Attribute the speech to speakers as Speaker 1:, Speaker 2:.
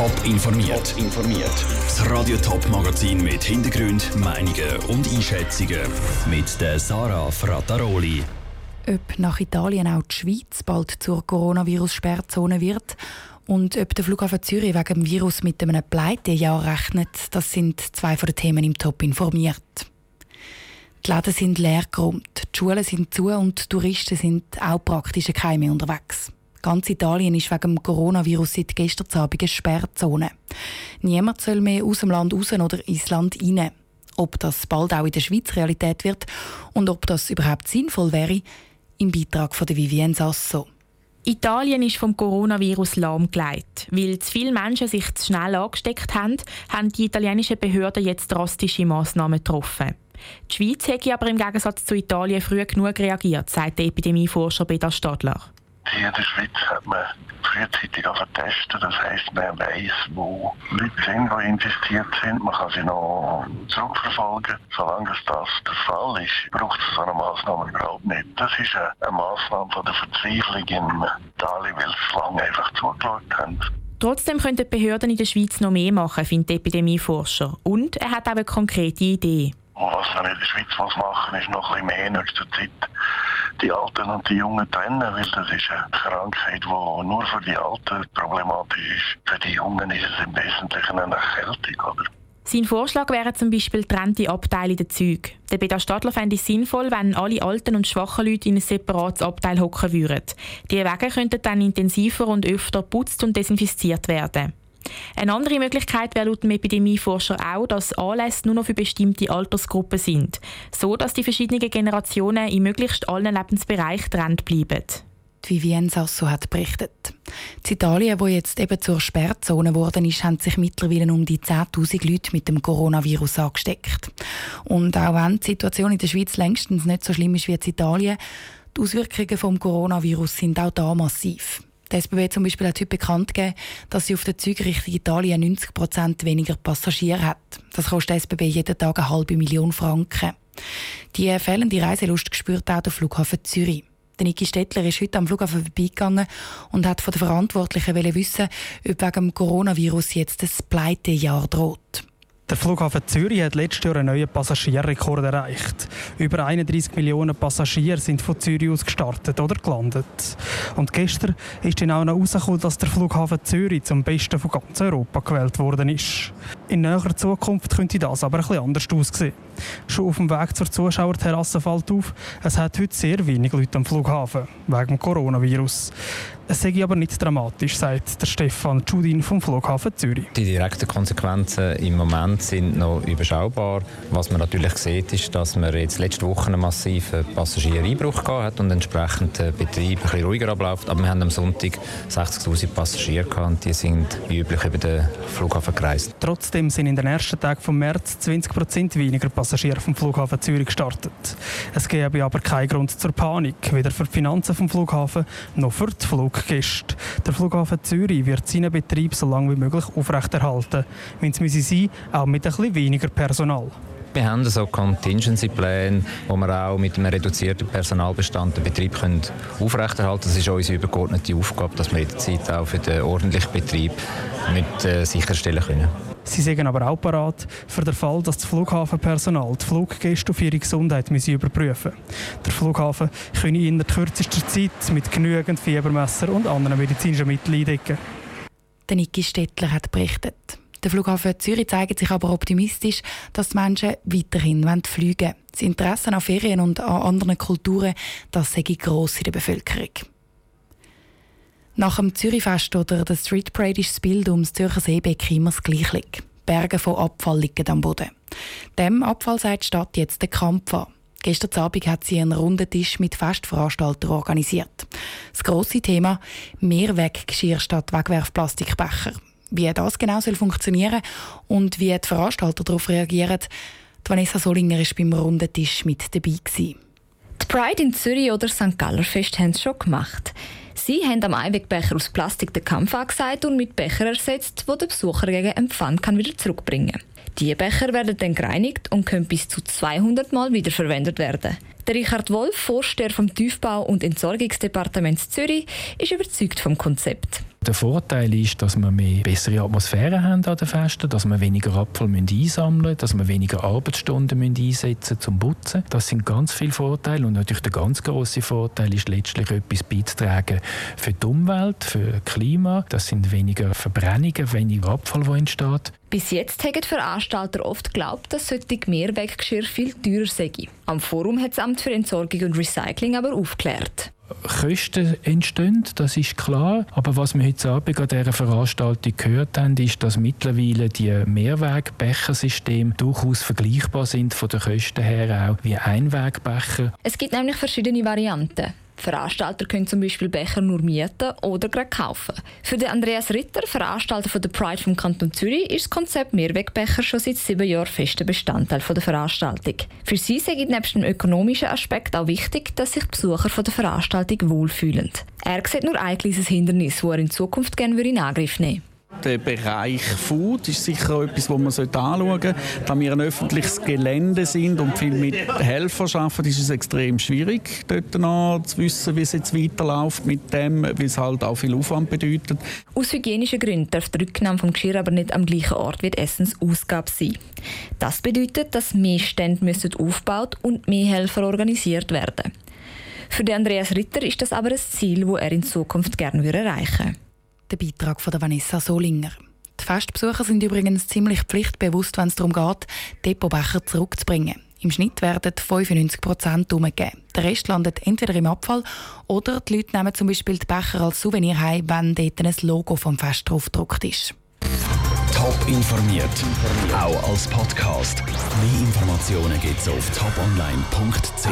Speaker 1: Top informiert. informiert. Das Radio Top Magazin mit Hintergrund, Meinungen und Einschätzungen mit der Sarah Frataroli.
Speaker 2: Ob nach Italien auch die Schweiz bald zur Coronavirus-Sperrzone wird und ob der Flughafen Zürich wegen dem Virus mit einem Pleitejahr rechnet, das sind zwei von den Themen im Top informiert. Die Läden sind leer geräumt, die Schulen sind zu und die Touristen sind auch praktisch keine unterwegs. Ganz Italien ist wegen dem Coronavirus seit gestern Abend eine Sperrzone. Niemand soll mehr aus dem Land raus oder ins Land rein. Ob das bald auch in der Schweiz Realität wird und ob das überhaupt sinnvoll wäre, im Beitrag von Vivienne Sasso.
Speaker 3: Italien ist vom Coronavirus lahmgelegt. Weil zu viele Menschen sich zu schnell angesteckt haben, haben die italienischen Behörden jetzt drastische Massnahmen getroffen. Die Schweiz hätte aber im Gegensatz zu Italien früh genug reagiert, sagt der Epidemieforscher Peter Stadler.
Speaker 4: Hier in der Schweiz hat man frühzeitig testen. Das heisst, man weiss, wo Leute sind, die infiziert sind. Man kann sie noch zurückverfolgen. Solange das der Fall ist, braucht es so eine Massnahme überhaupt nicht. Das ist eine, eine Massnahme von der Verzweiflung in Italien, weil sie lange einfach zugeschaut haben.
Speaker 3: Trotzdem können die Behörden in der Schweiz noch mehr machen, findet der Epidemieforscher. Und er hat auch eine konkrete Idee.
Speaker 4: Was man in der Schweiz muss machen ist noch ein bisschen mehr zur Zeit die Alten und die Jungen trennen, weil das ist eine Krankheit, die nur für die Alten problematisch ist. Für die Jungen ist es im Wesentlichen eine Erkältung. Oder?
Speaker 3: Sein Vorschlag wäre zum Beispiel getrennte Abteile der Züge. Der Peter Stadler fände es sinnvoll, wenn alle alten und schwachen Leute in ein separates Abteil hocken würden. Die Wege könnten dann intensiver und öfter putzt und desinfiziert werden. Eine andere Möglichkeit wäre laut dem Epidemieforscher auch, dass Anlässe nur noch für bestimmte Altersgruppen sind, so dass die verschiedenen Generationen in möglichst allen Lebensbereichen getrennt bleiben.
Speaker 2: Vivienne Sasso hat berichtet. In Italien, wo jetzt eben zur Sperrzone geworden ist, haben sich mittlerweile um die 10.000 Leute mit dem Coronavirus angesteckt. Und auch wenn die Situation in der Schweiz längstens nicht so schlimm ist wie in Italien, die Auswirkungen des Coronavirus sind auch da massiv. Die SBB zum Beispiel hat heute bekannt gegeben, dass sie auf der Züge Richtung Italien 90 Prozent weniger Passagiere hat. Das kostet die SBB jeden Tag eine halbe Million Franken. Die fehlende Reiselust spürt auch der Flughafen Zürich. Der Niki Stettler ist heute am Flughafen vorbeigegangen und hat von den Verantwortlichen wissen, ob wegen dem Coronavirus jetzt ein Pleitejahr droht.
Speaker 5: Der Flughafen Zürich hat letztes Jahr einen neuen Passagierrekord erreicht. Über 31 Millionen Passagiere sind von Zürich aus gestartet oder gelandet. Und gestern ist dann auch noch herausgekommen, dass der Flughafen Zürich zum besten von ganz Europa gewählt worden ist. In näherer Zukunft könnte das aber ein bisschen anders aussehen. Schon auf dem Weg zur Zuschauerterrasse fällt auf, es hat heute sehr wenig Leute am Flughafen, wegen dem Coronavirus. Es sei aber nicht dramatisch, sagt der Stefan Judin vom Flughafen Zürich.
Speaker 6: Die direkten Konsequenzen im Moment sind noch überschaubar. Was man natürlich sieht, ist, dass man jetzt letzte Woche einen massiven Passagiereinbruch hat und entsprechend der Betrieb ein bisschen ruhiger abläuft. Aber wir haben am Sonntag 60'000 Passagiere gehabt und die sind wie üblich über den Flughafen gereist.
Speaker 5: Trotzdem sind in den ersten Tagen vom März 20 Prozent weniger Passagiere vom Flughafen Zürich gestartet. Es gäbe aber keinen Grund zur Panik, weder für die Finanzen vom Flughafen noch für die Flug Fluggäste. Der Flughafen Zürich wird seinen Betrieb so lange wie möglich aufrechterhalten, wenn es müsse sein, auch mit bisschen weniger Personal.
Speaker 6: Wir haben so Contingency-Pläne, wo wir auch mit einem reduzierten Personalbestand den Betrieb können aufrechterhalten können. Das ist unsere übergeordnete Aufgabe, dass wir in der Zeit auch für den ordentlichen Betrieb mit äh, sicherstellen können.
Speaker 5: Sie sagen aber auch parat für den Fall, dass das Flughafenpersonal die Fluggäste auf ihre Gesundheit müssen überprüfen Der Flughafen könne in der kürzester Zeit mit genügend Fiebermesser und anderen medizinischen Mitteln eindecken.
Speaker 2: Der Niki Stettler hat berichtet. Der Flughafen Zürich zeigt sich aber optimistisch, dass die Menschen weiterhin fliegen wollen. Das Interesse an Ferien und an anderen Kulturen das sei gross in der Bevölkerung. Nach dem Zürichfest oder der Street Parade ist das Bild um das Zürcher Seebecken immer das gleiche. Berge von Abfall liegen am Boden. Dem Abfall sagt die Stadt jetzt den Kampf an. Gestern Abend hat sie einen runden Tisch mit Festveranstaltern organisiert. Das grosse Thema Mehrweggeschirr statt Wegwerfplastikbecher. Wie das genau soll funktionieren und wie die Veranstalter darauf reagieren, Vanessa Solinger war beim runden Tisch mit dabei. Gewesen.
Speaker 7: Die Pride in Zürich oder St. Galler Fest haben es schon gemacht. Sie haben am Einwegbecher aus Plastik den Kampf angesagt und mit Becher ersetzt, wo der Besucher gegen Empfang kann wieder zurückbringen kann. Diese Becher werden dann gereinigt und können bis zu 200 Mal wiederverwendet werden. Der Richard Wolf, Vorsteher vom Tiefbau- und Entsorgungsdepartement Zürich, ist überzeugt vom Konzept.
Speaker 8: Der Vorteil ist, dass wir mehr bessere Atmosphäre haben an den Festen, dass wir weniger Abfall einsammeln müssen, dass wir weniger Arbeitsstunden einsetzen müssen zum Putzen. Das sind ganz viele Vorteile und natürlich der ganz große Vorteil ist letztlich etwas beizutragen für die Umwelt, für das Klima. Das sind weniger Verbrennungen, weniger Abfall, der entsteht.
Speaker 7: Bis jetzt haben die Veranstalter oft geglaubt, dass solche Mehrweggeschirr viel teurer sei. Am Forum hat das Amt für Entsorgung und Recycling aber aufgeklärt.
Speaker 8: Kosten entstehen, das ist klar. Aber was wir heute Abend an dieser Veranstaltung gehört haben, ist, dass mittlerweile die Mehrwegbechersysteme durchaus vergleichbar sind von den Kosten her auch wie Einwegbecher.
Speaker 7: Es gibt nämlich verschiedene Varianten. Veranstalter können zum Beispiel Becher nur mieten oder gerade kaufen. Für den Andreas Ritter, Veranstalter von der Pride vom Kanton Zürich, ist das Konzept Mehrwegbecher schon seit sieben Jahren fester Bestandteil der Veranstaltung. Für sie sei nebst dem ökonomischen Aspekt auch wichtig, dass sich die Besucher von der Veranstaltung wohlfühlen. Er sieht nur ein kleines Hindernis, das er in Zukunft gerne in Angriff nehmen würde.
Speaker 9: Der Bereich Food ist sicher etwas, was man anschauen sollte. Da wir ein öffentliches Gelände sind und viel mit Helfern arbeiten, ist es extrem schwierig, dort noch zu wissen, wie es jetzt weiterläuft mit dem, weil es halt auch viel Aufwand bedeutet.
Speaker 7: Aus hygienischen Gründen darf die Rücknahme vom Geschirr aber nicht am gleichen Ort wie die Essensausgabe sein. Das bedeutet, dass mehr Stände müssen aufgebaut und mehr Helfer organisiert werden. Für Andreas Ritter ist das aber ein Ziel, das er in Zukunft gerne erreichen würde.
Speaker 2: Der Beitrag von Vanessa Solinger. Die Festbesucher sind übrigens ziemlich pflichtbewusst, wenn es darum geht, Depotbecher zurückzubringen. Im Schnitt werden 95 Prozent umgegeben. Der Rest landet entweder im Abfall oder die Leute nehmen zum Beispiel die Becher als Souvenir heim, wenn dort ein Logo vom Fest drauf gedruckt ist.
Speaker 1: Top informiert, auch als Podcast. Mehr Informationen gibt es auf toponline.ch.